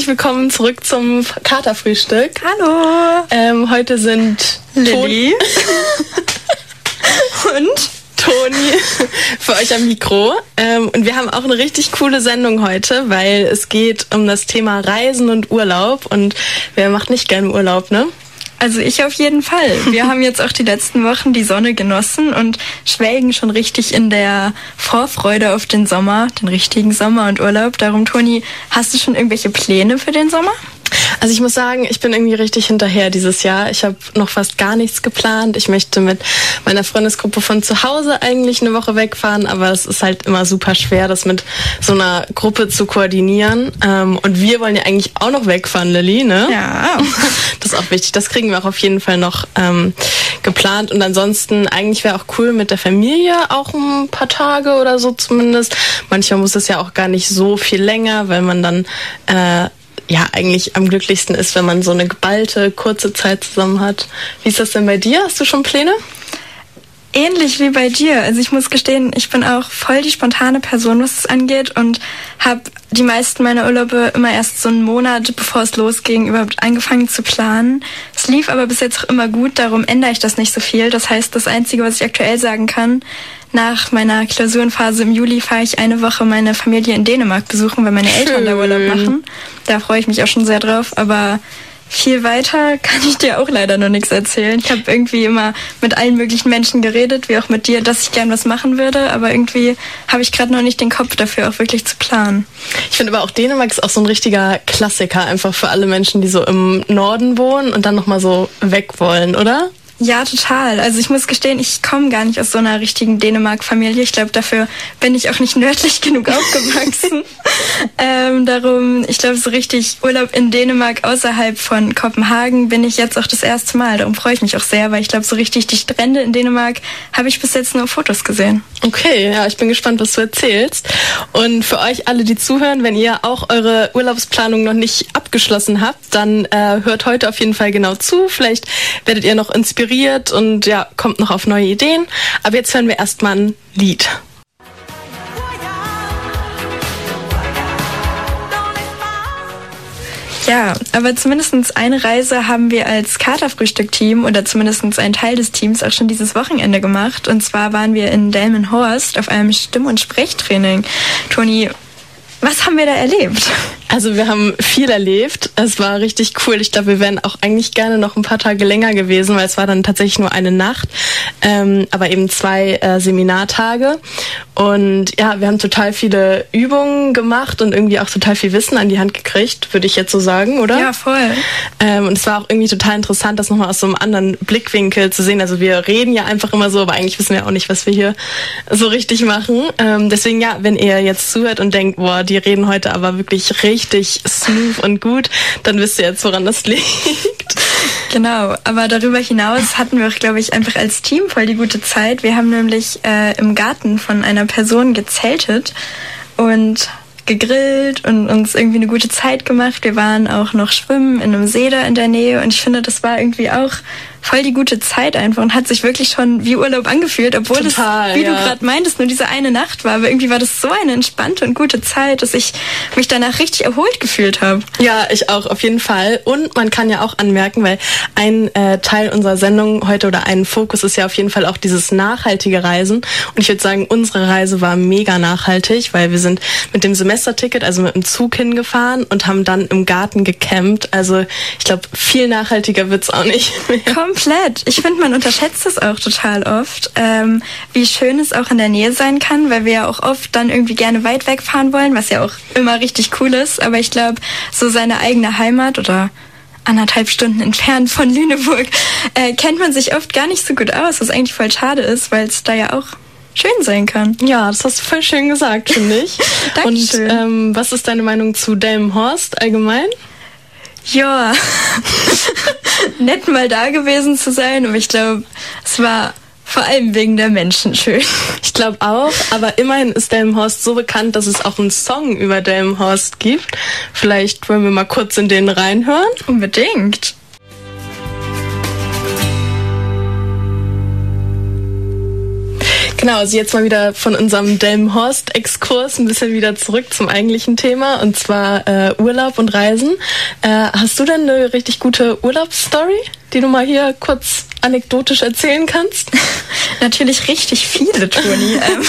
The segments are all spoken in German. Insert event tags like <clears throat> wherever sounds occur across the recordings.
Herzlich willkommen zurück zum Katerfrühstück. Hallo. Ähm, heute sind Lilly. <laughs> und Toni für euch am Mikro. Ähm, und wir haben auch eine richtig coole Sendung heute, weil es geht um das Thema Reisen und Urlaub. Und wer macht nicht gern Urlaub, ne? Also ich auf jeden Fall. Wir haben jetzt auch die letzten Wochen die Sonne genossen und schwelgen schon richtig in der Vorfreude auf den Sommer, den richtigen Sommer und Urlaub. Darum, Toni, hast du schon irgendwelche Pläne für den Sommer? Also ich muss sagen, ich bin irgendwie richtig hinterher dieses Jahr. Ich habe noch fast gar nichts geplant. Ich möchte mit meiner Freundesgruppe von zu Hause eigentlich eine Woche wegfahren, aber es ist halt immer super schwer, das mit so einer Gruppe zu koordinieren. Ähm, und wir wollen ja eigentlich auch noch wegfahren, Lilly, ne? Ja. <laughs> Das ist auch wichtig. Das kriegen wir auch auf jeden Fall noch ähm, geplant. Und ansonsten, eigentlich wäre auch cool mit der Familie auch ein paar Tage oder so zumindest. Manchmal muss es ja auch gar nicht so viel länger, weil man dann äh, ja eigentlich am glücklichsten ist, wenn man so eine geballte, kurze Zeit zusammen hat. Wie ist das denn bei dir? Hast du schon Pläne? Ähnlich wie bei dir. Also ich muss gestehen, ich bin auch voll die spontane Person, was es angeht und habe die meisten meiner Urlaube immer erst so einen Monat, bevor es losging, überhaupt angefangen zu planen. Es lief aber bis jetzt auch immer gut, darum ändere ich das nicht so viel. Das heißt, das Einzige, was ich aktuell sagen kann, nach meiner Klausurenphase im Juli fahre ich eine Woche meine Familie in Dänemark besuchen, weil meine Eltern da Urlaub machen. Da freue ich mich auch schon sehr drauf, aber viel weiter <laughs> kann ich dir auch leider noch nichts erzählen. Ich habe irgendwie immer mit allen möglichen Menschen geredet, wie auch mit dir, dass ich gern was machen würde, aber irgendwie habe ich gerade noch nicht den Kopf dafür, auch wirklich zu planen. Ich finde aber auch Dänemark ist auch so ein richtiger Klassiker, einfach für alle Menschen, die so im Norden wohnen und dann nochmal so weg wollen, oder? Ja, total. Also ich muss gestehen, ich komme gar nicht aus so einer richtigen Dänemark-Familie. Ich glaube, dafür bin ich auch nicht <laughs> nördlich genug aufgewachsen. <laughs> ähm, darum, ich glaube, so richtig Urlaub in Dänemark außerhalb von Kopenhagen bin ich jetzt auch das erste Mal. Darum freue ich mich auch sehr, weil ich glaube, so richtig die Strände in Dänemark habe ich bis jetzt nur auf Fotos gesehen. Okay, ja, ich bin gespannt, was du erzählst. Und für euch alle, die zuhören, wenn ihr auch eure Urlaubsplanung noch nicht abgeschlossen habt, dann äh, hört heute auf jeden Fall genau zu. Vielleicht werdet ihr noch inspiriert und ja, kommt noch auf neue Ideen. Aber jetzt hören wir erstmal ein Lied. Ja, aber zumindest eine Reise haben wir als Katerfrühstück-Team oder zumindest ein Teil des Teams auch schon dieses Wochenende gemacht. Und zwar waren wir in Delmenhorst auf einem Stimm- und Sprechtraining. Toni, was haben wir da erlebt? Also wir haben viel erlebt. Es war richtig cool. Ich glaube, wir wären auch eigentlich gerne noch ein paar Tage länger gewesen, weil es war dann tatsächlich nur eine Nacht, ähm, aber eben zwei äh, Seminartage. Und ja, wir haben total viele Übungen gemacht und irgendwie auch total viel Wissen an die Hand gekriegt, würde ich jetzt so sagen, oder? Ja, voll. Ähm, und es war auch irgendwie total interessant, das nochmal aus so einem anderen Blickwinkel zu sehen. Also wir reden ja einfach immer so, aber eigentlich wissen wir auch nicht, was wir hier so richtig machen. Ähm, deswegen ja, wenn ihr jetzt zuhört und denkt, boah, die reden heute aber wirklich richtig smooth und gut, dann wisst ihr jetzt, woran das <laughs> liegt. Genau, aber darüber hinaus hatten wir auch, glaube ich, einfach als Team voll die gute Zeit. Wir haben nämlich äh, im Garten von einer Person gezeltet und gegrillt und uns irgendwie eine gute Zeit gemacht. Wir waren auch noch schwimmen in einem See da in der Nähe und ich finde, das war irgendwie auch voll die gute Zeit einfach und hat sich wirklich schon wie Urlaub angefühlt, obwohl Total, es, wie ja. du gerade meintest, nur diese eine Nacht war. Aber irgendwie war das so eine entspannte und gute Zeit, dass ich mich danach richtig erholt gefühlt habe. Ja, ich auch, auf jeden Fall. Und man kann ja auch anmerken, weil ein äh, Teil unserer Sendung heute oder ein Fokus ist ja auf jeden Fall auch dieses nachhaltige Reisen. Und ich würde sagen, unsere Reise war mega nachhaltig, weil wir sind mit dem Semesterticket, also mit dem Zug hingefahren und haben dann im Garten gecampt. Also ich glaube, viel nachhaltiger wird's auch nicht <laughs> mehr. Komplett. Ich finde, man unterschätzt es auch total oft, ähm, wie schön es auch in der Nähe sein kann, weil wir ja auch oft dann irgendwie gerne weit wegfahren wollen, was ja auch immer richtig cool ist. Aber ich glaube, so seine eigene Heimat oder anderthalb Stunden entfernt von Lüneburg äh, kennt man sich oft gar nicht so gut aus, was eigentlich voll schade ist, weil es da ja auch schön sein kann. Ja, das hast du voll schön gesagt, finde ich. <laughs> Und Dankeschön. ähm, was ist deine Meinung zu Delmenhorst allgemein? Ja. <laughs> <laughs> nett, mal da gewesen zu sein. Aber ich glaube, es war vor allem wegen der Menschen schön. <laughs> Ich glaube auch, aber immerhin ist Delmenhorst so bekannt, dass es auch einen Song über Delmenhorst gibt. Vielleicht wollen wir mal kurz in den reinhören. Unbedingt. Genau, also jetzt mal wieder von unserem Delmenhorst-Exkurs ein bisschen wieder zurück zum eigentlichen Thema und zwar äh, Urlaub und Reisen. Äh, hast du denn eine richtig gute Urlaubsstory, die du mal hier kurz anekdotisch erzählen kannst? <laughs> Natürlich richtig viele, Toni. <laughs> ähm,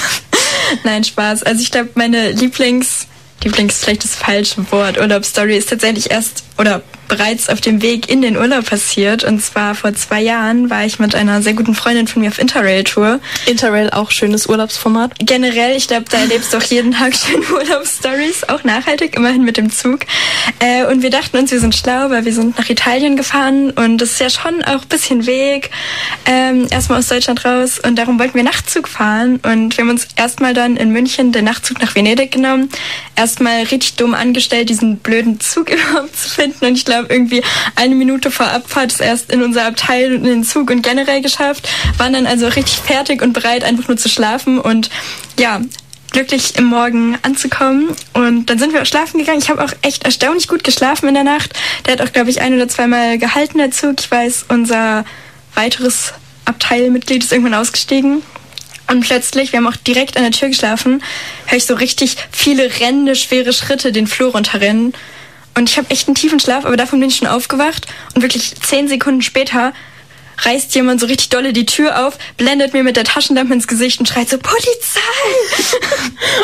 nein, Spaß. Also ich glaube, meine Lieblings, Lieblings vielleicht das falsche Wort, Urlaubsstory ist tatsächlich erst oder bereits auf dem Weg in den Urlaub passiert. Und zwar vor zwei Jahren war ich mit einer sehr guten Freundin von mir auf Interrail-Tour. Interrail auch schönes Urlaubsformat? Generell, ich glaube, da erlebst du auch jeden Tag schöne <laughs> Urlaubsstories, auch nachhaltig, immerhin mit dem Zug. Äh, und wir dachten uns, wir sind schlau, weil wir sind nach Italien gefahren und das ist ja schon auch ein bisschen Weg. Ähm, erstmal aus Deutschland raus und darum wollten wir Nachtzug fahren und wir haben uns erstmal dann in München den Nachtzug nach Venedig genommen. Erstmal richtig dumm angestellt, diesen blöden Zug <laughs> überhaupt zu finden und ich glaube, habe irgendwie eine Minute vor Abfahrt es erst in unser Abteil und in den Zug und generell geschafft, waren dann also richtig fertig und bereit, einfach nur zu schlafen und ja, glücklich im Morgen anzukommen. Und dann sind wir auch schlafen gegangen. Ich habe auch echt erstaunlich gut geschlafen in der Nacht. Der hat auch, glaube ich, ein oder zweimal gehalten, der Zug. Ich weiß, unser weiteres Abteilmitglied ist irgendwann ausgestiegen. Und plötzlich, wir haben auch direkt an der Tür geschlafen, höre ich so richtig viele rennende, schwere Schritte den Flur runterrennen. Und ich habe echt einen tiefen Schlaf, aber davon bin ich schon aufgewacht. Und wirklich zehn Sekunden später reißt jemand so richtig dolle die Tür auf, blendet mir mit der Taschenlampe ins Gesicht und schreit so, Polizei! <laughs>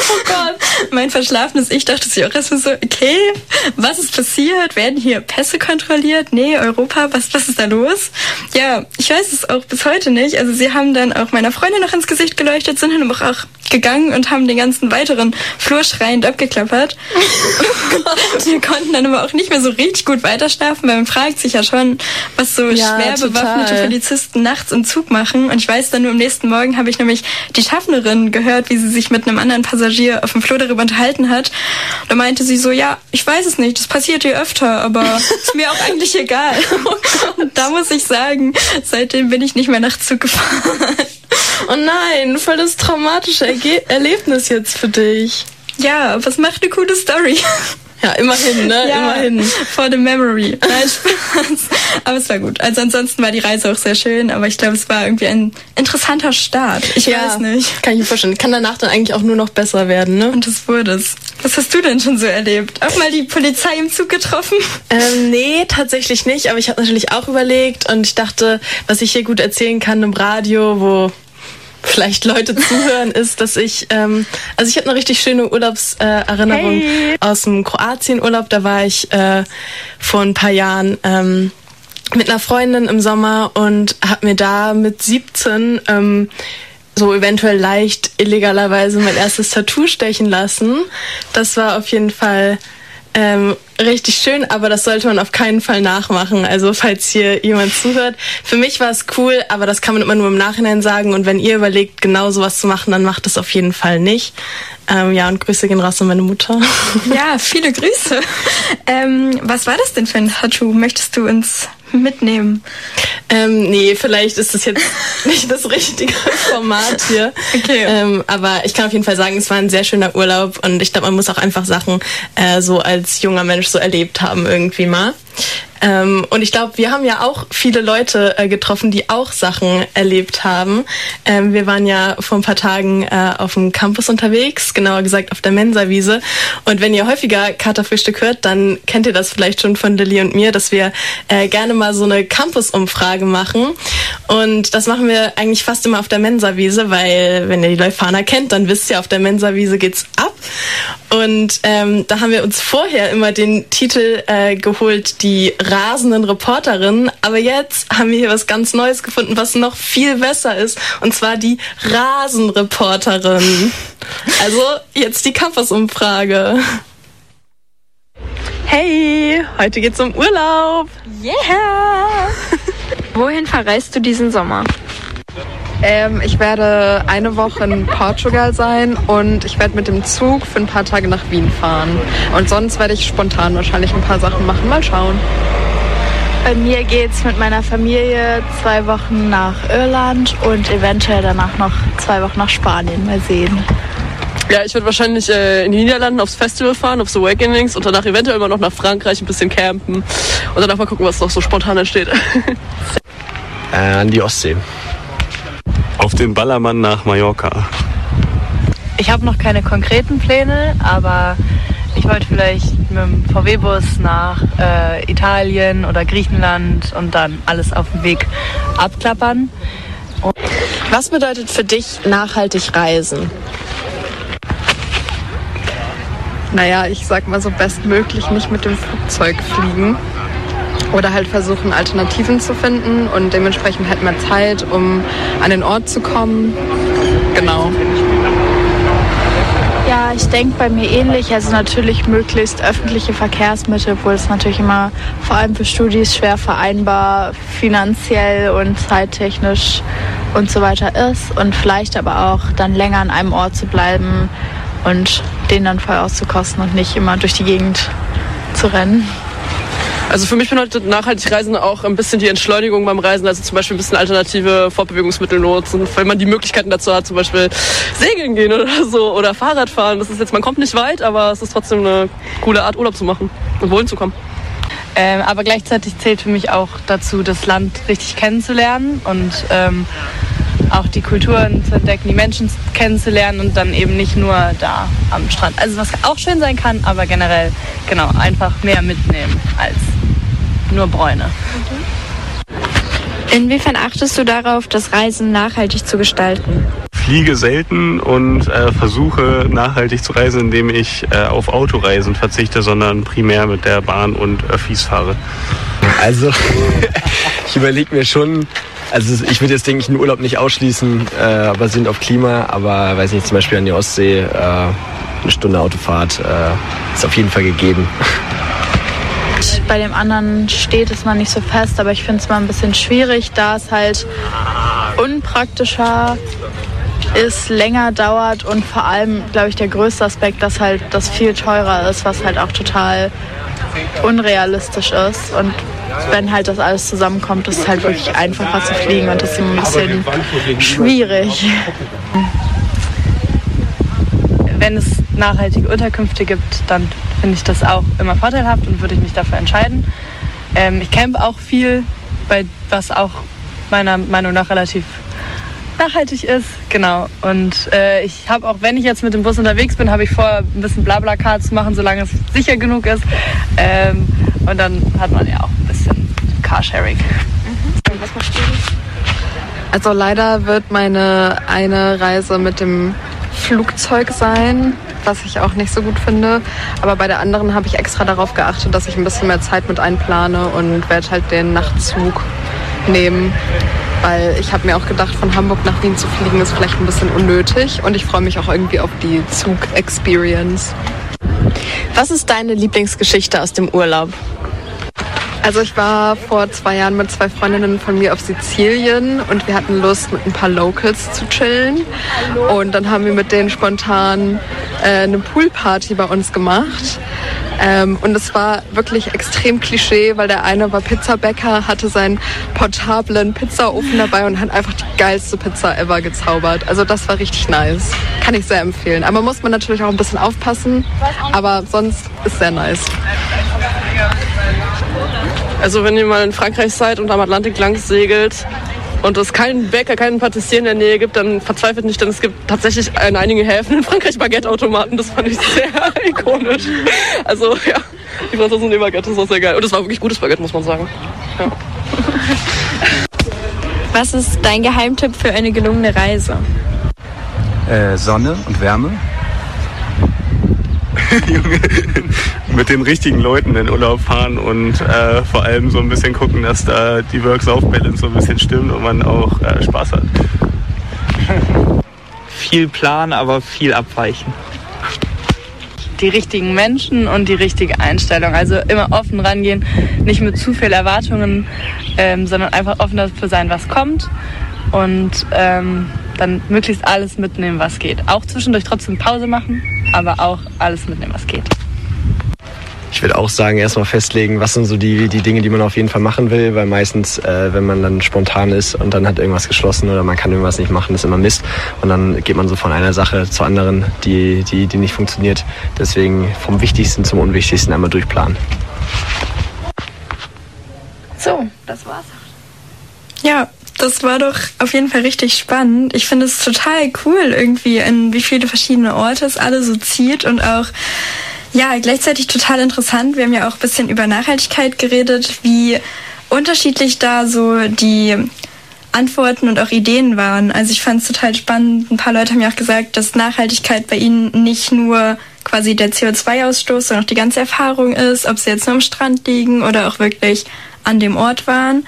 oh Gott. Mein verschlafenes Ich dachte sich auch erstmal so, okay, was ist passiert? Werden hier Pässe kontrolliert? Nee, Europa, was, was ist da los? Ja, ich weiß es auch bis heute nicht. Also sie haben dann auch meiner Freundin noch ins Gesicht geleuchtet, sind dann aber auch gegangen und haben den ganzen weiteren Flur schreiend abgeklappert. <laughs> Oh wir konnten dann aber auch nicht mehr so richtig gut weiterschlafen, weil man fragt sich ja schon, was so ja, schwer bewaffnete Polizisten nachts im Zug machen. Und ich weiß dann nur am nächsten Morgen habe ich nämlich die Schaffnerin gehört, wie sie sich mit einem anderen Passagier auf dem Flur darüber unterhalten hat. Da meinte sie so, ja, ich weiß es nicht, das passiert hier öfter, aber <laughs> ist mir auch eigentlich egal. Und da muss ich sagen, seitdem bin ich nicht mehr nach Zug gefahren. Oh nein, voll das traumatische Erge Erlebnis jetzt für dich. Ja, es macht eine coole Story. Ja, immerhin, ne? Ja, immerhin. For the memory. Nein, Spaß. Aber es war gut. Also ansonsten war die Reise auch sehr schön, aber ich glaube, es war irgendwie ein interessanter Start. Ich ja, weiß nicht. Kann ich mir vorstellen. Kann danach dann eigentlich auch nur noch besser werden, ne? Und das wurde es. Was hast du denn schon so erlebt? Auch mal die Polizei im Zug getroffen? Ähm, nee, tatsächlich nicht. Aber ich habe natürlich auch überlegt und ich dachte, was ich hier gut erzählen kann im Radio, wo vielleicht Leute zuhören, ist, dass ich, ähm, also ich habe eine richtig schöne Urlaubserinnerung hey. aus dem Kroatienurlaub. Da war ich äh, vor ein paar Jahren ähm, mit einer Freundin im Sommer und habe mir da mit 17 ähm, so eventuell leicht illegalerweise mein erstes Tattoo stechen lassen. Das war auf jeden Fall ähm, richtig schön, aber das sollte man auf keinen Fall nachmachen. Also falls hier jemand zuhört. Für mich war es cool, aber das kann man immer nur im Nachhinein sagen. Und wenn ihr überlegt, genau sowas zu machen, dann macht es auf jeden Fall nicht. Ähm, ja, und Grüße gehen raus an meine Mutter. Ja, viele Grüße. <laughs> Ähm, was war das denn für ein Tattoo? Möchtest du uns mitnehmen? Ähm, nee, vielleicht ist das jetzt <laughs> nicht das richtige Format hier. Okay. Ähm, aber ich kann auf jeden Fall sagen, es war ein sehr schöner Urlaub und ich glaube, man muss auch einfach Sachen äh, so als junger Mensch so erlebt haben irgendwie mal. Ähm, und ich glaube, wir haben ja auch viele Leute äh, getroffen, die auch Sachen erlebt haben. Ähm, wir waren ja vor ein paar Tagen äh, auf dem Campus unterwegs, genauer gesagt auf der Mensa-Wiese. Und wenn ihr häufiger Katerfrühstück hört, dann kennt ihr das vielleicht schon von Lilly und mir, dass wir äh, gerne mal so eine Campus-Umfrage machen. Und das machen wir eigentlich fast immer auf der Mensa-Wiese, weil wenn ihr die Leuphana kennt, dann wisst ihr, auf der Mensa-Wiese geht's ab. Und ähm, da haben wir uns vorher immer den Titel äh, geholt, die rasenden Reporterinnen. Aber jetzt haben wir hier was ganz Neues gefunden, was noch viel besser ist. Und zwar die Rasenreporterin. Also jetzt die Campus-Umfrage. Hey, heute geht's um Urlaub. Yeah! Wohin verreist du diesen Sommer? Ähm, ich werde eine Woche in Portugal sein und ich werde mit dem Zug für ein paar Tage nach Wien fahren. Und sonst werde ich spontan wahrscheinlich ein paar Sachen machen. Mal schauen. Bei mir geht es mit meiner Familie zwei Wochen nach Irland und eventuell danach noch zwei Wochen nach Spanien. Mal sehen. Ja, ich würde wahrscheinlich äh, in die Niederlanden aufs Festival fahren, aufs Awakenings und danach eventuell immer noch nach Frankreich ein bisschen campen und danach mal gucken, was noch so spontan entsteht. <laughs> äh, an die Ostsee. Auf den Ballermann nach Mallorca. Ich habe noch keine konkreten Pläne, aber ich wollte vielleicht mit dem VW-Bus nach äh, Italien oder Griechenland und dann alles auf dem Weg abklappern. Und Was bedeutet für dich nachhaltig reisen? Naja, ich sag mal so bestmöglich nicht mit dem Flugzeug fliegen. Oder halt versuchen, Alternativen zu finden und dementsprechend halt mehr Zeit, um an den Ort zu kommen. Genau. Ja, ich denke bei mir ähnlich. Also natürlich möglichst öffentliche Verkehrsmittel, obwohl es natürlich immer vor allem für Studis schwer vereinbar, finanziell und zeittechnisch und so weiter ist. Und vielleicht aber auch dann länger an einem Ort zu bleiben und den dann voll auszukosten und nicht immer durch die Gegend zu rennen. Also für mich bedeutet nachhaltig Reisen auch ein bisschen die Entschleunigung beim Reisen, also zum Beispiel ein bisschen alternative Fortbewegungsmittel nutzen, wenn man die Möglichkeiten dazu hat, zum Beispiel segeln gehen oder so oder Fahrrad fahren. Das ist jetzt, man kommt nicht weit, aber es ist trotzdem eine coole Art, Urlaub zu machen und wohin zu kommen. Ähm, aber gleichzeitig zählt für mich auch dazu, das Land richtig kennenzulernen und ähm, auch die Kulturen zu entdecken, die Menschen kennenzulernen und dann eben nicht nur da am Strand. Also was auch schön sein kann, aber generell genau einfach mehr mitnehmen als nur Bräune. Inwiefern achtest du darauf, das Reisen nachhaltig zu gestalten? Fliege selten und äh, versuche nachhaltig zu reisen, indem ich äh, auf Autoreisen verzichte, sondern primär mit der Bahn und Öffis fahre. Also, <laughs> ich überlege mir schon, also ich würde jetzt, denke ich, einen Urlaub nicht ausschließen, äh, basierend auf Klima, aber weiß nicht, zum Beispiel an die Ostsee, äh, eine Stunde Autofahrt äh, ist auf jeden Fall gegeben. Bei dem anderen steht es noch nicht so fest, aber ich finde es mal ein bisschen schwierig, da es halt unpraktischer ist, länger dauert und vor allem, glaube ich, der größte Aspekt, dass halt das viel teurer ist, was halt auch total unrealistisch ist. Und wenn halt das alles zusammenkommt, ist es halt wirklich einfacher zu fliegen und das ist ein bisschen schwierig. Wenn es nachhaltige Unterkünfte gibt, dann finde ich das auch immer vorteilhaft und würde ich mich dafür entscheiden. Ähm, ich campe auch viel, bei, was auch meiner Meinung nach relativ nachhaltig ist. Genau. Und äh, ich habe auch, wenn ich jetzt mit dem Bus unterwegs bin, habe ich vor, ein bisschen Blablacar zu machen, solange es sicher genug ist. Ähm, und dann hat man ja auch ein bisschen Carsharing. Mhm. Was machst du? Also leider wird meine eine Reise mit dem Flugzeug sein, was ich auch nicht so gut finde. Aber bei der anderen habe ich extra darauf geachtet, dass ich ein bisschen mehr Zeit mit einplane und werde halt den Nachtzug nehmen. Weil ich habe mir auch gedacht, von Hamburg nach Wien zu fliegen ist vielleicht ein bisschen unnötig und ich freue mich auch irgendwie auf die Zug-Experience. Was ist deine Lieblingsgeschichte aus dem Urlaub? Also ich war vor zwei Jahren mit zwei Freundinnen von mir auf Sizilien und wir hatten Lust, mit ein paar Locals zu chillen. Und dann haben wir mit denen spontan äh, eine Poolparty bei uns gemacht. Ähm, und es war wirklich extrem Klischee, weil der eine war Pizzabäcker, hatte seinen portablen Pizzaofen dabei und hat einfach die geilste Pizza ever gezaubert. Also das war richtig nice. Kann ich sehr empfehlen. Aber muss man natürlich auch ein bisschen aufpassen. Aber sonst ist sehr nice. Also wenn ihr mal in Frankreich seid und am Atlantik lang segelt und es keinen Bäcker, keinen Patissier in der Nähe gibt, dann verzweifelt nicht, denn es gibt tatsächlich in einigen Häfen in Frankreich Baguette-Automaten. Das fand ich sehr <laughs> ikonisch. Also ja, die Franzosen nehmen Baguette, das war sehr geil. Und es war wirklich gutes Baguette, muss man sagen. Ja. Was ist dein Geheimtipp für eine gelungene Reise? Äh, Sonne und Wärme. <laughs> mit den richtigen Leuten in Urlaub fahren und äh, vor allem so ein bisschen gucken, dass da die Work-Life-Balance so ein bisschen stimmt und man auch äh, Spaß hat. Viel Plan, aber viel abweichen. Die richtigen Menschen und die richtige Einstellung. Also immer offen rangehen, nicht mit zu viel Erwartungen, ähm, sondern einfach offen dafür sein, was kommt und ähm, dann möglichst alles mitnehmen, was geht. Auch zwischendurch trotzdem Pause machen, aber auch alles mitnehmen, was geht. ich würde auch sagen, erstmal festlegen, was sind so die, die Dinge, die man auf jeden Fall machen will, weil meistens, äh, wenn man dann spontan ist und dann hat irgendwas geschlossen oder man kann irgendwas nicht machen, ist immer Mist. Und dann geht man so von einer Sache zur anderen, die, die, die nicht funktioniert. Deswegen vom Wichtigsten zum Unwichtigsten einmal durchplanen. So, das war's. Ja, das war doch auf jeden Fall richtig spannend. Ich finde es total cool irgendwie, in wie viele verschiedene Orte es alle so zieht und auch ja, gleichzeitig total interessant. Wir haben ja auch ein bisschen über Nachhaltigkeit geredet, wie unterschiedlich da so die Antworten und auch Ideen waren. Also ich fand es total spannend. Ein paar Leute haben ja auch gesagt, dass Nachhaltigkeit bei ihnen nicht nur quasi der CO2-Ausstoß, sondern auch die ganze Erfahrung ist, ob sie jetzt nur am Strand liegen oder auch wirklich an dem Ort waren.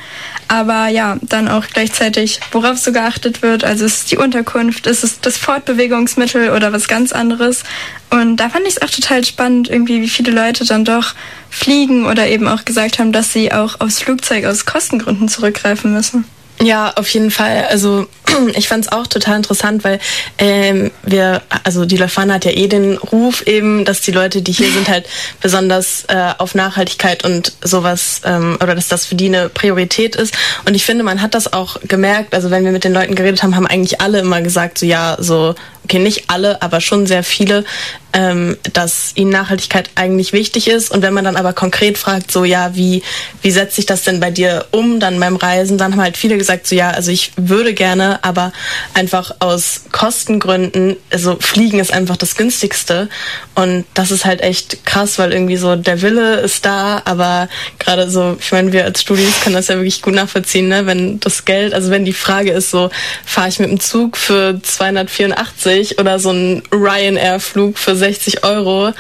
Aber ja, dann auch gleichzeitig, worauf so geachtet wird. Also ist es die Unterkunft, ist es das Fortbewegungsmittel oder was ganz anderes. Und da fand ich es auch total spannend, irgendwie, wie viele Leute dann doch fliegen oder eben auch gesagt haben, dass sie auch aufs Flugzeug aus Kostengründen zurückgreifen müssen. Ja, auf jeden Fall. Also <clears throat> ich fand es auch total interessant, weil ähm, wir, also die Lefana hat ja eh den Ruf eben, dass die Leute, die hier sind, halt besonders äh, auf Nachhaltigkeit und sowas ähm, oder dass das für die eine Priorität ist. Und ich finde, man hat das auch gemerkt. Also wenn wir mit den Leuten geredet haben, haben eigentlich alle immer gesagt, so ja, so okay, nicht alle, aber schon sehr viele, ähm, dass ihnen Nachhaltigkeit eigentlich wichtig ist. Und wenn man dann aber konkret fragt, so ja, wie, wie setzt sich das denn bei dir um dann beim Reisen, dann haben halt viele gesagt, so ja, also ich würde gerne, aber einfach aus Kostengründen, also Fliegen ist einfach das günstigste. Und das ist halt echt krass, weil irgendwie so der Wille ist da, aber gerade so, ich meine, wir als Studis können das ja wirklich gut nachvollziehen, ne? wenn das Geld, also wenn die Frage ist so, fahre ich mit dem Zug für 284 oder so ein Ryanair-Flug für 60 Euro,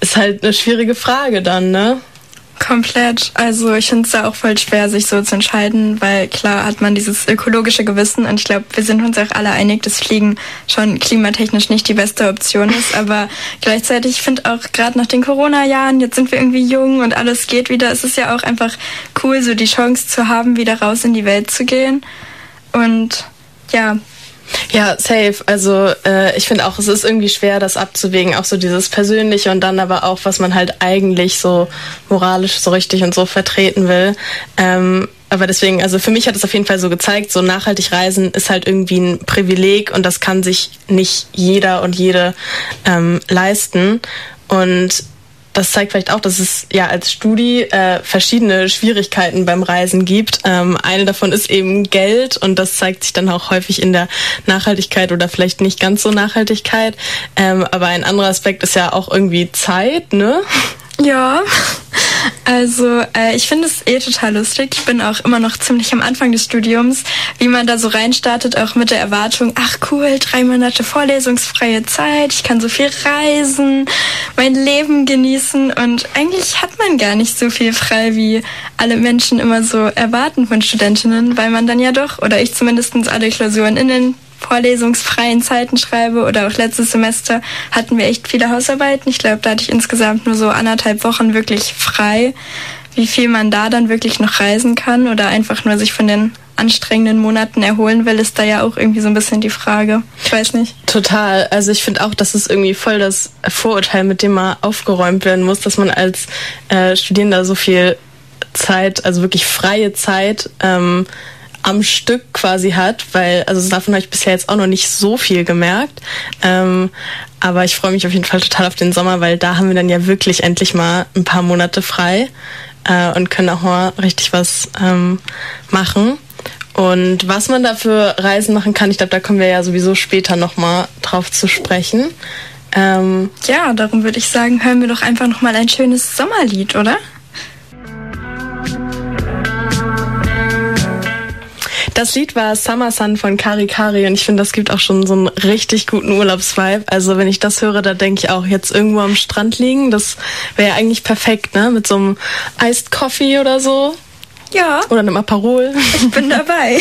ist halt eine schwierige Frage dann, ne? Komplett. Also ich finde es da auch voll schwer, sich so zu entscheiden, weil klar hat man dieses ökologische Gewissen und ich glaube, wir sind uns auch alle einig, dass Fliegen schon klimatechnisch nicht die beste Option ist. Aber gleichzeitig, ich finde auch gerade nach den Corona-Jahren, jetzt sind wir irgendwie jung und alles geht wieder, es ist ja auch einfach cool, so die Chance zu haben, wieder raus in die Welt zu gehen. Und ja, ja, safe. Also äh, ich finde auch, es ist irgendwie schwer, das abzuwägen. Auch so dieses Persönliche und dann aber auch, was man halt eigentlich so moralisch so richtig und so vertreten will. Ähm, aber deswegen, also für mich hat es auf jeden Fall so gezeigt, so nachhaltig reisen ist halt irgendwie ein Privileg und das kann sich nicht jeder und jede ähm, leisten. Und das zeigt vielleicht auch, dass es ja als Studie äh, verschiedene Schwierigkeiten beim Reisen gibt. Ähm, eine davon ist eben Geld und das zeigt sich dann auch häufig in der Nachhaltigkeit oder vielleicht nicht ganz so Nachhaltigkeit. Ähm, aber ein anderer Aspekt ist ja auch irgendwie Zeit, ne? Ja, <laughs> also äh, ich finde es eh total lustig. Ich bin auch immer noch ziemlich am Anfang des Studiums, wie man da so reinstartet, auch mit der Erwartung, ach cool, drei Monate vorlesungsfreie Zeit, ich kann so viel reisen, mein Leben genießen. Und eigentlich hat man gar nicht so viel frei, wie alle Menschen immer so erwarten von Studentinnen, weil man dann ja doch, oder ich zumindest alle Klausuren in den vorlesungsfreien Zeiten schreibe oder auch letztes Semester hatten wir echt viele Hausarbeiten. Ich glaube, da hatte ich insgesamt nur so anderthalb Wochen wirklich frei. Wie viel man da dann wirklich noch reisen kann oder einfach nur sich von den anstrengenden Monaten erholen will, ist da ja auch irgendwie so ein bisschen die Frage. Ich weiß nicht. Total. Also ich finde auch, das ist irgendwie voll das Vorurteil, mit dem mal aufgeräumt werden muss, dass man als äh, Studierender so viel Zeit, also wirklich freie Zeit, ähm, am Stück quasi hat, weil, also davon habe ich bisher jetzt auch noch nicht so viel gemerkt. Ähm, aber ich freue mich auf jeden Fall total auf den Sommer, weil da haben wir dann ja wirklich endlich mal ein paar Monate frei äh, und können auch mal richtig was ähm, machen. Und was man da für Reisen machen kann, ich glaube, da kommen wir ja sowieso später nochmal drauf zu sprechen. Ähm, ja, darum würde ich sagen, hören wir doch einfach nochmal ein schönes Sommerlied, oder? Das Lied war Summer Sun von Kari Kari und ich finde, das gibt auch schon so einen richtig guten Urlaubsvibe. Also wenn ich das höre, da denke ich auch jetzt irgendwo am Strand liegen. Das wäre ja eigentlich perfekt, ne? Mit so einem Iced Coffee oder so. Ja. Oder einem Aperol. Ich bin dabei.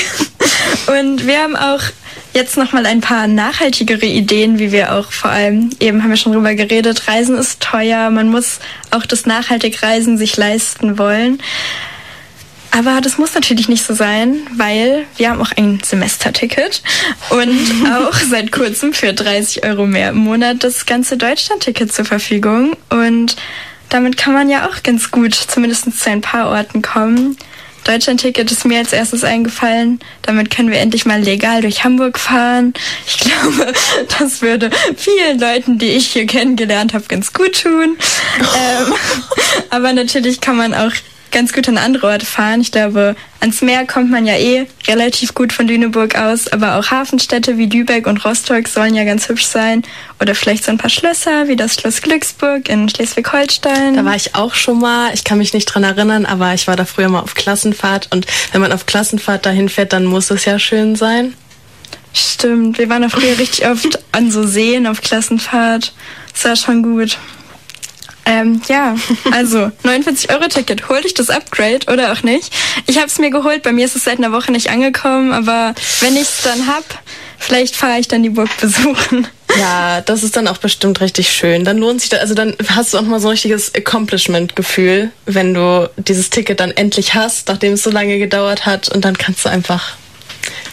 Und wir haben auch jetzt nochmal ein paar nachhaltigere Ideen, wie wir auch vor allem, eben haben wir schon drüber geredet, Reisen ist teuer, man muss auch das nachhaltig Reisen sich leisten wollen. Aber das muss natürlich nicht so sein, weil wir haben auch ein Semesterticket und <laughs> auch seit kurzem für 30 Euro mehr im Monat das ganze Deutschlandticket zur Verfügung. Und damit kann man ja auch ganz gut zumindest zu ein paar Orten kommen. Deutschlandticket ist mir als erstes eingefallen. Damit können wir endlich mal legal durch Hamburg fahren. Ich glaube, <laughs> das würde vielen Leuten, die ich hier kennengelernt habe, ganz gut tun. <laughs> ähm, aber natürlich kann man auch ganz gut an andere Orte fahren. Ich glaube, ans Meer kommt man ja eh relativ gut von Lüneburg aus, aber auch Hafenstädte wie Lübeck und Rostock sollen ja ganz hübsch sein. Oder vielleicht so ein paar Schlösser wie das Schloss Glücksburg in Schleswig-Holstein. Da war ich auch schon mal. Ich kann mich nicht dran erinnern, aber ich war da früher mal auf Klassenfahrt. Und wenn man auf Klassenfahrt dahin fährt, dann muss es ja schön sein. Stimmt, wir waren da früher richtig oft an so Seen auf Klassenfahrt. Das war schon gut. Ähm, ja, also <laughs> 49-Euro-Ticket. Hol dich das Upgrade oder auch nicht. Ich habe es mir geholt. Bei mir ist es seit einer Woche nicht angekommen, aber wenn ich es dann hab, vielleicht fahre ich dann die Burg besuchen. Ja, das ist dann auch bestimmt richtig schön. Dann lohnt sich das, also dann hast du auch mal so ein richtiges Accomplishment-Gefühl, wenn du dieses Ticket dann endlich hast, nachdem es so lange gedauert hat und dann kannst du einfach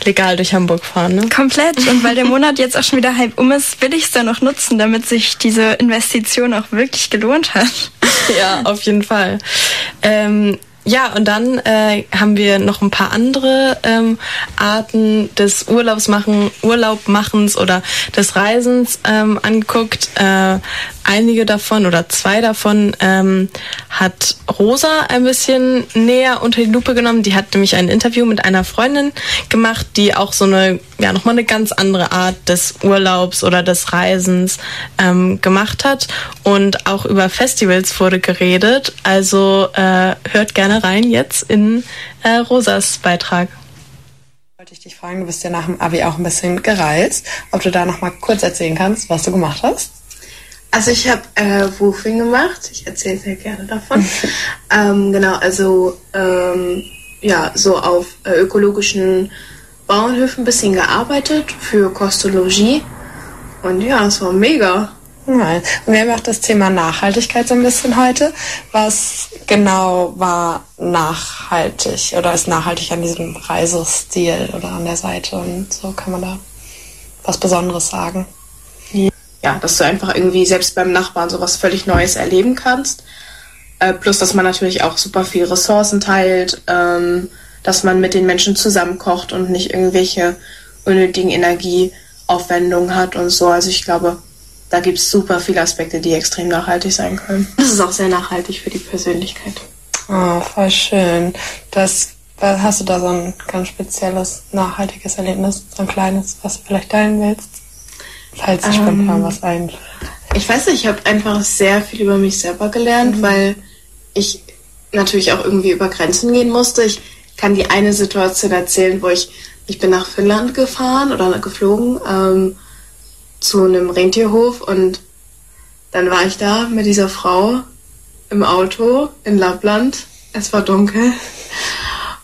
legal durch Hamburg fahren. Ne? Komplett. Und weil der <laughs> Monat jetzt auch schon wieder halb um ist, will ich es dann noch nutzen, damit sich diese Investition auch wirklich gelohnt hat. Ja, auf jeden Fall. Ähm, ja, und dann äh, haben wir noch ein paar andere ähm, Arten des Urlaubsmachen, Urlaubmachens oder des Reisens ähm, angeguckt. Äh, einige davon oder zwei davon ähm, hat Rosa ein bisschen näher unter die Lupe genommen. Die hat nämlich ein Interview mit einer Freundin gemacht, die auch so eine, ja, nochmal eine ganz andere Art des Urlaubs oder des Reisens ähm, gemacht hat. Und auch über Festivals wurde geredet. Also äh, hört gerne rein jetzt in äh, Rosas Beitrag wollte ich dich fragen, du bist ja nach dem Abi auch ein bisschen gereist, ob du da noch mal kurz erzählen kannst, was du gemacht hast. Also ich habe äh, Woofing gemacht. Ich erzähle sehr gerne davon. <laughs> ähm, genau, also ähm, ja, so auf äh, ökologischen Bauernhöfen ein bisschen gearbeitet für Kostologie. Und ja, es war mega. Nein. Und wir haben auch das Thema Nachhaltigkeit so ein bisschen heute. Was genau war nachhaltig oder ist nachhaltig an diesem Reisestil oder an der Seite? Und so kann man da was Besonderes sagen ja, dass du einfach irgendwie selbst beim Nachbarn sowas völlig Neues erleben kannst. Äh, plus, dass man natürlich auch super viel Ressourcen teilt, ähm, dass man mit den Menschen zusammenkocht und nicht irgendwelche unnötigen Energieaufwendungen hat und so. Also ich glaube, da gibt es super viele Aspekte, die extrem nachhaltig sein können. Das ist auch sehr nachhaltig für die Persönlichkeit. Oh, voll schön. Das, hast du da so ein ganz spezielles, nachhaltiges Erlebnis, so ein kleines, was du vielleicht teilen willst? Falls dir spontan ähm, was einfällt. Ich weiß nicht, ich habe einfach sehr viel über mich selber gelernt, mhm. weil ich natürlich auch irgendwie über Grenzen gehen musste. Ich kann die eine Situation erzählen, wo ich, ich bin nach Finnland gefahren oder geflogen ähm, zu einem Rentierhof und dann war ich da mit dieser Frau im Auto in Lappland. Es war dunkel.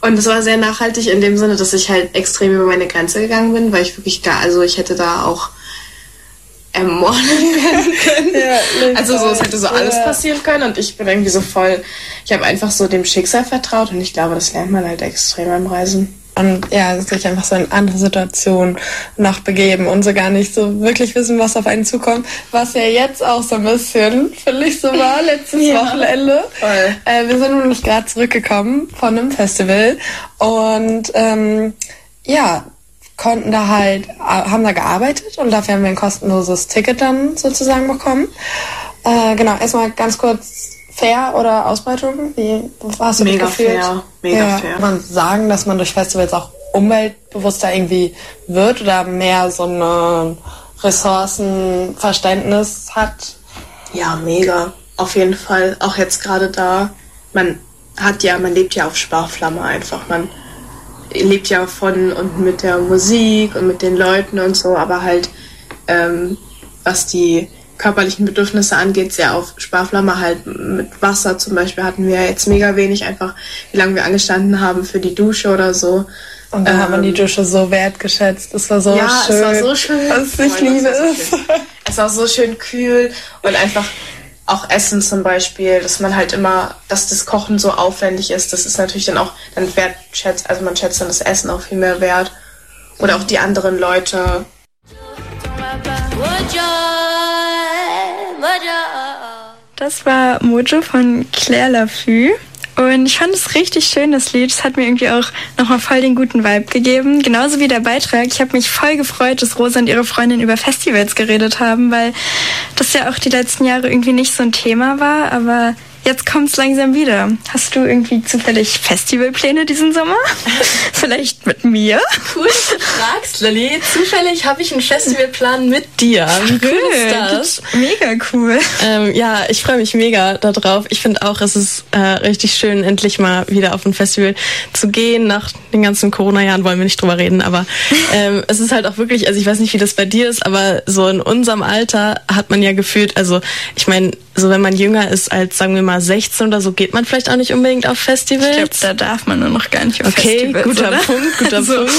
Und es war sehr nachhaltig in dem Sinne, dass ich halt extrem über meine Grenze gegangen bin, weil ich wirklich da, also ich hätte da auch ermordet <laughs> werden können. ja, also so, es hätte so alles passieren können und ich bin irgendwie so voll, ich habe einfach so dem Schicksal vertraut und ich glaube, das lernt man halt extrem beim Reisen. Und ja, sich einfach so in andere Situationen noch begeben und so gar nicht so wirklich wissen, was auf einen zukommt. Was ja jetzt auch so ein bisschen, finde ich, so war, <laughs> letztes ja, Wochenende. Äh, wir sind nämlich gerade zurückgekommen von einem Festival und ähm, ja, konnten da halt, haben da gearbeitet und dafür haben wir ein kostenloses Ticket dann sozusagen bekommen. Äh, genau, erstmal ganz kurz fair oder Ausbeutung? Wie hast du Mega dich gefühlt? fair, mega ja, fair. Kann man sagen, dass man durch Festivals auch umweltbewusster irgendwie wird oder mehr so ein Ressourcenverständnis hat? Ja, mega. Auf jeden Fall. Auch jetzt gerade da. Man hat ja, man lebt ja auf Sparflamme einfach. Man lebt ja von und mit der Musik und mit den Leuten und so, aber halt ähm, was die körperlichen Bedürfnisse angeht, sehr auf Sparflamme halt mit Wasser zum Beispiel hatten wir jetzt mega wenig, einfach wie lange wir angestanden haben für die Dusche oder so. Und da ähm, hat man die ähm, Dusche so wertgeschätzt. Es war so ja, schön. Ja, es war so schön. Was ich liebe es. Es war so schön kühl und einfach auch Essen zum Beispiel, dass man halt immer, dass das Kochen so aufwendig ist, das ist natürlich dann auch, dann wertschätzt, also man schätzt dann das Essen auch viel mehr wert. Oder auch die anderen Leute. Das war Mojo von Claire Lafü. Und ich fand es richtig schön, das Lied. Es hat mir irgendwie auch nochmal voll den guten Vibe gegeben. Genauso wie der Beitrag. Ich habe mich voll gefreut, dass Rosa und ihre Freundin über Festivals geredet haben, weil das ja auch die letzten Jahre irgendwie nicht so ein Thema war. Aber Jetzt kommt es langsam wieder. Hast du irgendwie zufällig Festivalpläne diesen Sommer? <laughs> Vielleicht mit mir? Cool, dass du fragst, Lilly. Zufällig habe ich einen Festivalplan mit dir. Wie cool ist das? Mega cool. Ähm, ja, ich freue mich mega darauf. Ich finde auch, es ist äh, richtig schön, endlich mal wieder auf ein Festival zu gehen. Nach den ganzen Corona-Jahren wollen wir nicht drüber reden, aber <laughs> ähm, es ist halt auch wirklich, also ich weiß nicht, wie das bei dir ist, aber so in unserem Alter hat man ja gefühlt, also ich meine, so wenn man jünger ist als, sagen wir mal, 16 oder so, geht man vielleicht auch nicht unbedingt auf Festivals. Ich glaube, da darf man nur noch gar nicht auf okay, Festivals. Okay, guter oder? Punkt, guter <laughs> so. Punkt.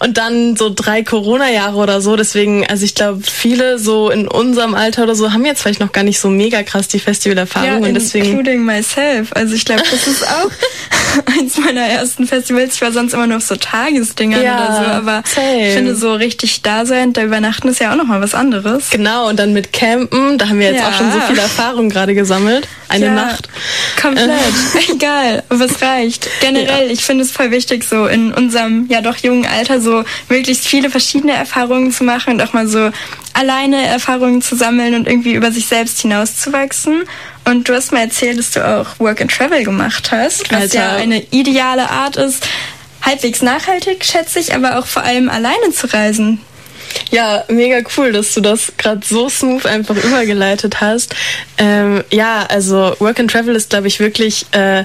Und dann so drei Corona-Jahre oder so. Deswegen, also ich glaube, viele so in unserem Alter oder so haben jetzt vielleicht noch gar nicht so mega krass die Festivalerfahrung. Ja, und deswegen. Including myself. Also ich glaube, das ist auch <laughs> eins meiner ersten Festivals. Ich war sonst immer nur auf so Tagesdingern Ja, oder so. Aber same. ich finde, so richtig da sein, da übernachten ist ja auch nochmal was anderes. Genau, und dann mit Campen, da haben wir jetzt Ja. auch schon so viel Erfahrung gerade gesammelt. Eine Ja, Nacht. Komplett. <laughs> Egal, aber es reicht. Generell, ich finde es voll wichtig, so in unserem ja doch jungen Alter so möglichst viele verschiedene Erfahrungen zu machen und auch mal so alleine Erfahrungen zu sammeln und irgendwie über sich selbst hinauszuwachsen. Und du hast mal erzählt, dass du auch Work and Travel gemacht hast, was Alter. ja eine ideale Art ist, halbwegs nachhaltig, schätze ich, aber auch vor allem alleine zu reisen. Ja, mega cool, dass du das gerade so smooth einfach übergeleitet hast. Ähm, ja, also Work and Travel ist, glaube ich, wirklich äh,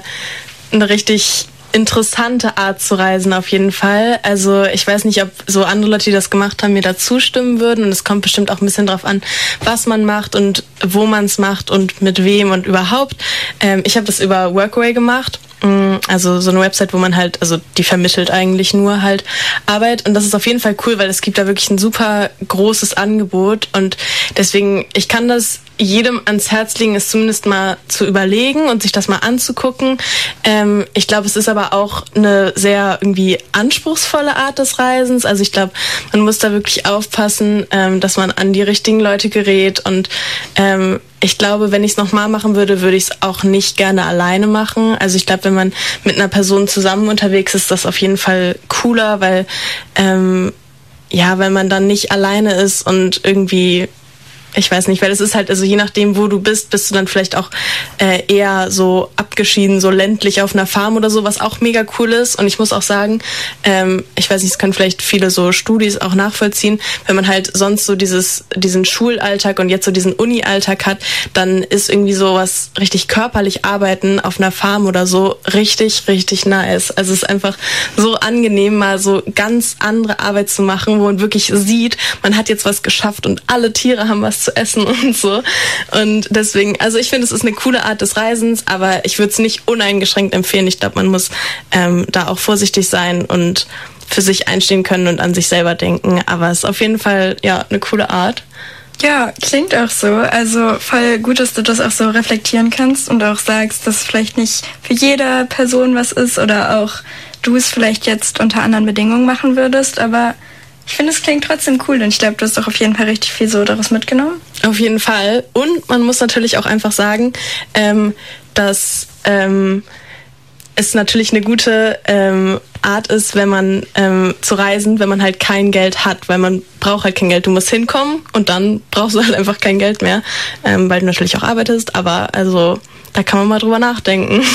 eine richtig interessante Art zu reisen auf jeden Fall. Also ich weiß nicht, ob so andere Leute, die das gemacht haben, mir da zustimmen würden. Und es kommt bestimmt auch ein bisschen drauf an, was man macht und wo man es macht und mit wem und überhaupt. Ähm, ich habe das über Workaway gemacht. Mm, Also so eine Website, wo man halt, also die vermittelt eigentlich nur halt Arbeit. Und das ist auf jeden Fall cool, weil es gibt da wirklich ein super großes Angebot. Und deswegen, ich kann das jedem ans Herz legen, es zumindest mal zu überlegen und sich das mal anzugucken. Ähm, ich glaube, es ist aber auch eine sehr irgendwie anspruchsvolle Art des Reisens. Also ich glaube, man muss da wirklich aufpassen, ähm, dass man an die richtigen Leute gerät. Und ähm, ich glaube, wenn ich es nochmal machen würde, würde ich es auch nicht gerne alleine machen. Also ich glaube, wenn man mit einer Person zusammen unterwegs ist, ist das auf jeden Fall cooler, weil ähm, ja, wenn man dann nicht alleine ist und irgendwie ich weiß nicht, weil es ist halt, also je nachdem, wo du bist, bist du dann vielleicht auch äh, eher so abgeschieden, so ländlich auf einer Farm oder so, was auch mega cool ist. Und ich muss auch sagen, ähm, ich weiß nicht, es können vielleicht viele so Studis auch nachvollziehen, wenn man halt sonst so dieses, diesen Schulalltag und jetzt so diesen Uni-Alltag hat, dann ist irgendwie so was richtig körperlich arbeiten auf einer Farm oder so richtig, richtig nice. Also es ist einfach so angenehm, mal so ganz andere Arbeit zu machen, wo man wirklich sieht, man hat jetzt was geschafft und alle Tiere haben was zu essen <laughs> und so. Und deswegen, also ich finde, es ist eine coole Art des Reisens, aber ich würde es nicht uneingeschränkt empfehlen. Ich glaube, man muss ähm, da auch vorsichtig sein und für sich einstehen können und an sich selber denken. Aber es ist auf jeden Fall ja eine coole Art. Ja, klingt auch so. Also voll gut, dass du das auch so reflektieren kannst und auch sagst, dass vielleicht nicht für jede Person was ist oder auch du es vielleicht jetzt unter anderen Bedingungen machen würdest, aber ich finde, es klingt trotzdem cool und ich glaube, du hast auch auf jeden Fall richtig viel so daraus mitgenommen. Auf jeden Fall. Und man muss natürlich auch einfach sagen, ähm, dass ähm, es natürlich eine gute ähm, Art ist, wenn man ähm, zu reisen, wenn man halt kein Geld hat, weil man braucht halt kein Geld. Du musst hinkommen und dann brauchst du <laughs> halt einfach kein Geld mehr, ähm, weil du natürlich auch arbeitest. Aber also da kann man mal drüber nachdenken. <laughs>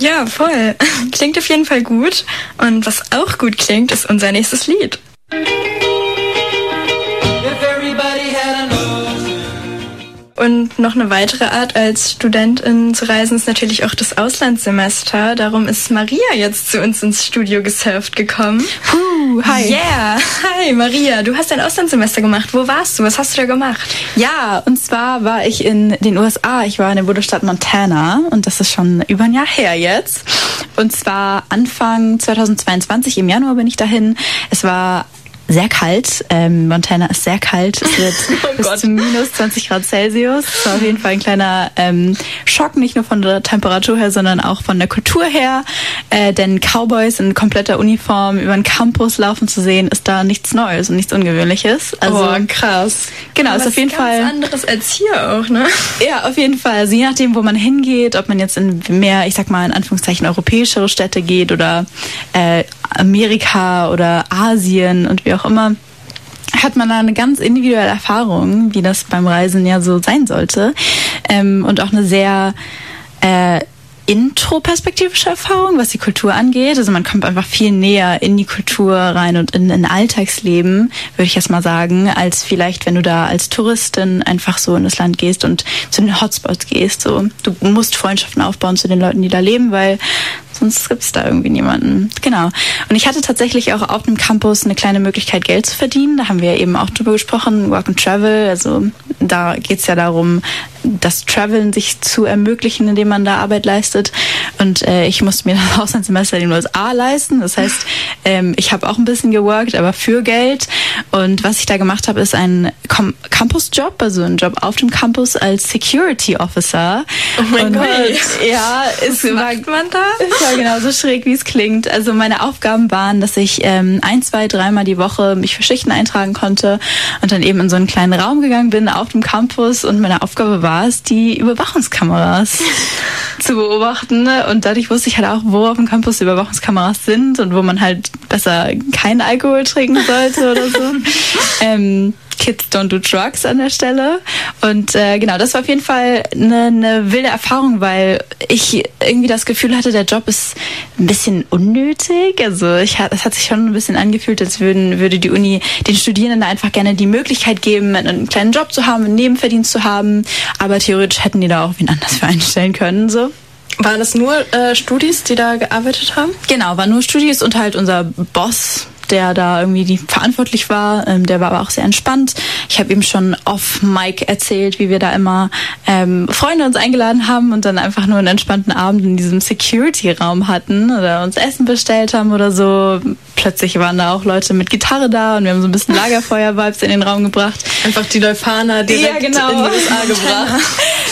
Ja, voll. Klingt auf jeden Fall gut. Und was auch gut klingt, ist unser nächstes Lied. Und noch eine weitere Art als Studentin zu reisen ist natürlich auch das Auslandssemester. Darum ist Maria jetzt zu uns ins Studio gesurft gekommen. Puh, hi. Yeah, hi Maria. Du hast ein Auslandssemester gemacht. Wo warst du? Was hast du da gemacht? Ja, und zwar war ich in den USA. Ich war in der Bundesstaat Montana und das ist schon über ein Jahr her jetzt. Und zwar Anfang 2022, im Januar bin ich dahin. Es war sehr kalt. Ähm, Montana ist sehr kalt. Es wird <laughs> oh bis Gott. zu minus 20 Grad Celsius. Das war auf jeden Fall ein kleiner ähm, Schock, nicht nur von der Temperatur her, sondern auch von der Kultur her. Äh, denn Cowboys in kompletter Uniform über den Campus laufen zu sehen, ist da nichts Neues und nichts Ungewöhnliches. Also oh, krass. Genau, ist auf jeden Fall anderes als hier auch, ne? Ja, auf jeden Fall. Also je nachdem, wo man hingeht, ob man jetzt in mehr, ich sag mal in Anführungszeichen europäischere Städte geht oder äh, Amerika oder Asien und wie auch immer hat man da eine ganz individuelle Erfahrung, wie das beim Reisen ja so sein sollte. Ähm, und auch eine sehr äh, introperspektivische Erfahrung, was die Kultur angeht. Also man kommt einfach viel näher in die Kultur rein und in ein Alltagsleben, würde ich jetzt mal sagen, als vielleicht, wenn du da als Touristin einfach so in das Land gehst und zu den Hotspots gehst. So, du musst Freundschaften aufbauen zu den Leuten, die da leben, weil sonst gibt es da irgendwie niemanden. Genau. Und ich hatte tatsächlich auch auf dem Campus eine kleine Möglichkeit, Geld zu verdienen. Da haben wir eben auch drüber gesprochen, Work and Travel. Also da geht es ja darum, das Traveln sich zu ermöglichen, indem man da Arbeit leistet. Und äh, ich musste mir das <laughs> Auslandssemester in den USA leisten. Das heißt, ähm, ich habe auch ein bisschen geworkt, aber für Geld. Und was ich da gemacht habe, ist ein Campus-Job, also ein Job auf dem Campus als Security Officer. Oh mein und, Gott. Ja, es war, man da? War genauso schräg, wie es klingt. Also meine Aufgaben waren, dass ich ähm, ein, zwei, dreimal die Woche mich für Schichten eintragen konnte und dann eben in so einen kleinen Raum gegangen bin auf dem Campus und meine Aufgabe war es, die Überwachungskameras <laughs> zu beobachten. Und dadurch wusste ich halt auch, wo auf dem Campus die Überwachungskameras sind und wo man halt besser keinen Alkohol trinken sollte oder so. <laughs> ähm, Kids Don't Do Drugs an der Stelle. Und äh, genau, das war auf jeden Fall eine, eine wilde Erfahrung, weil ich irgendwie das Gefühl hatte, der Job ist ein bisschen unnötig. Also ich es hat sich schon ein bisschen angefühlt, als würden, würde die Uni den Studierenden einfach gerne die Möglichkeit geben, einen kleinen Job zu haben, einen Nebenverdienst zu haben. Aber theoretisch hätten die da auch wen anders für einstellen können. So. Waren das nur äh, Studis, die da gearbeitet haben? Genau, waren nur Studis und halt unser Boss, der da irgendwie verantwortlich war. Ähm, der war aber auch sehr entspannt. Ich habe ihm schon off Mike erzählt, wie wir da immer ähm, Freunde uns eingeladen haben und dann einfach nur einen entspannten Abend in diesem Security-Raum hatten oder uns Essen bestellt haben oder so. Plötzlich waren da auch Leute mit Gitarre da und wir haben so ein bisschen Lagerfeuer-Vibes in den Raum gebracht. Einfach die Leuphana direkt ja, genau. in die USA gebracht.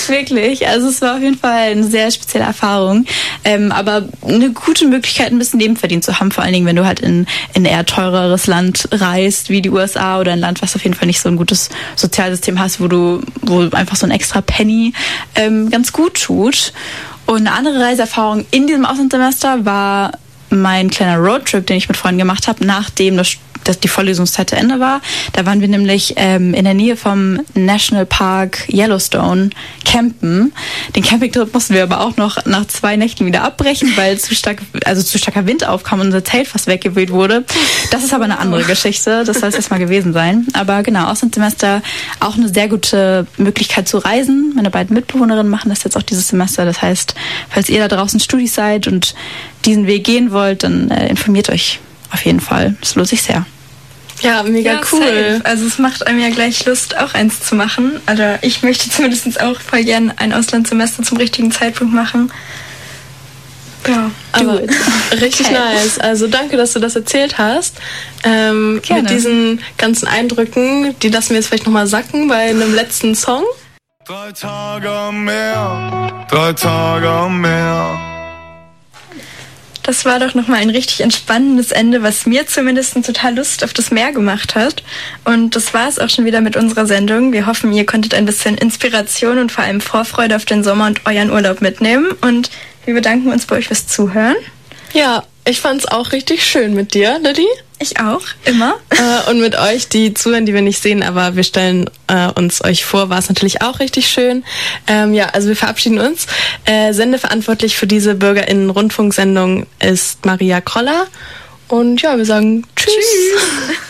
Wirklich. Also es war auf jeden Fall eine sehr spezielle Erfahrung. Ähm, aber eine gute Möglichkeit, ein bisschen Nebenverdienst zu haben, vor allen Dingen, wenn du halt in, in eher teureres Land reist, wie die USA oder ein Land, was auf jeden Fall nicht so ein gutes Sozialsystem hast, wo du, wo einfach so ein extra Penny ähm, ganz gut tut. Und eine andere Reiseerfahrung in diesem Auslandssemester war mein kleiner Roadtrip, den ich mit Freunden gemacht habe, nachdem das dass die Vorlesungszeit zu Ende war. Da waren wir nämlich ähm, in der Nähe vom National Park Yellowstone campen. Den Campingtrip mussten wir aber auch noch nach zwei Nächten wieder abbrechen, weil zu stark, also zu starker Wind aufkam und unser Zelt fast weggeweht wurde. Das ist aber eine andere Geschichte. Das soll es erstmal gewesen sein. Aber genau, Auslandssemester auch eine sehr gute Möglichkeit zu reisen. Meine beiden Mitbewohnerinnen machen das jetzt auch dieses Semester. Das heißt, falls ihr da draußen Studis seid und diesen Weg gehen wollt, dann äh, informiert euch auf jeden Fall. Das lohnt sich sehr. Ja, mega ja, cool. Safe. Also es macht einem ja gleich Lust, auch eins zu machen. Also ich möchte <laughs> zumindest auch voll gern ein Auslandssemester zum richtigen Zeitpunkt machen. Ja, aber richtig <laughs> okay. nice. Also danke, dass du das erzählt hast. Ähm, mit diesen ganzen Eindrücken, die lassen wir jetzt vielleicht nochmal sacken bei einem letzten Song. Drei Tage am Meer, drei Tage am Meer. Das war doch nochmal ein richtig entspannendes Ende, was mir zumindest total Lust auf das Meer gemacht hat. Und das war es auch schon wieder mit unserer Sendung. Wir hoffen, ihr konntet ein bisschen Inspiration und vor allem Vorfreude auf den Sommer und euren Urlaub mitnehmen. Und wir bedanken uns bei euch fürs Zuhören. Ja, ich fand es auch richtig schön mit dir, Lilly. Ich auch, immer. Äh, und mit euch, die zuhören, die wir nicht sehen, aber wir stellen äh, uns euch vor, war es natürlich auch richtig schön. Ähm, ja, also wir verabschieden uns. Äh, sendeverantwortlich für diese BürgerInnen-Rundfunksendung ist Maria Kroller. Und ja, wir sagen <laughs>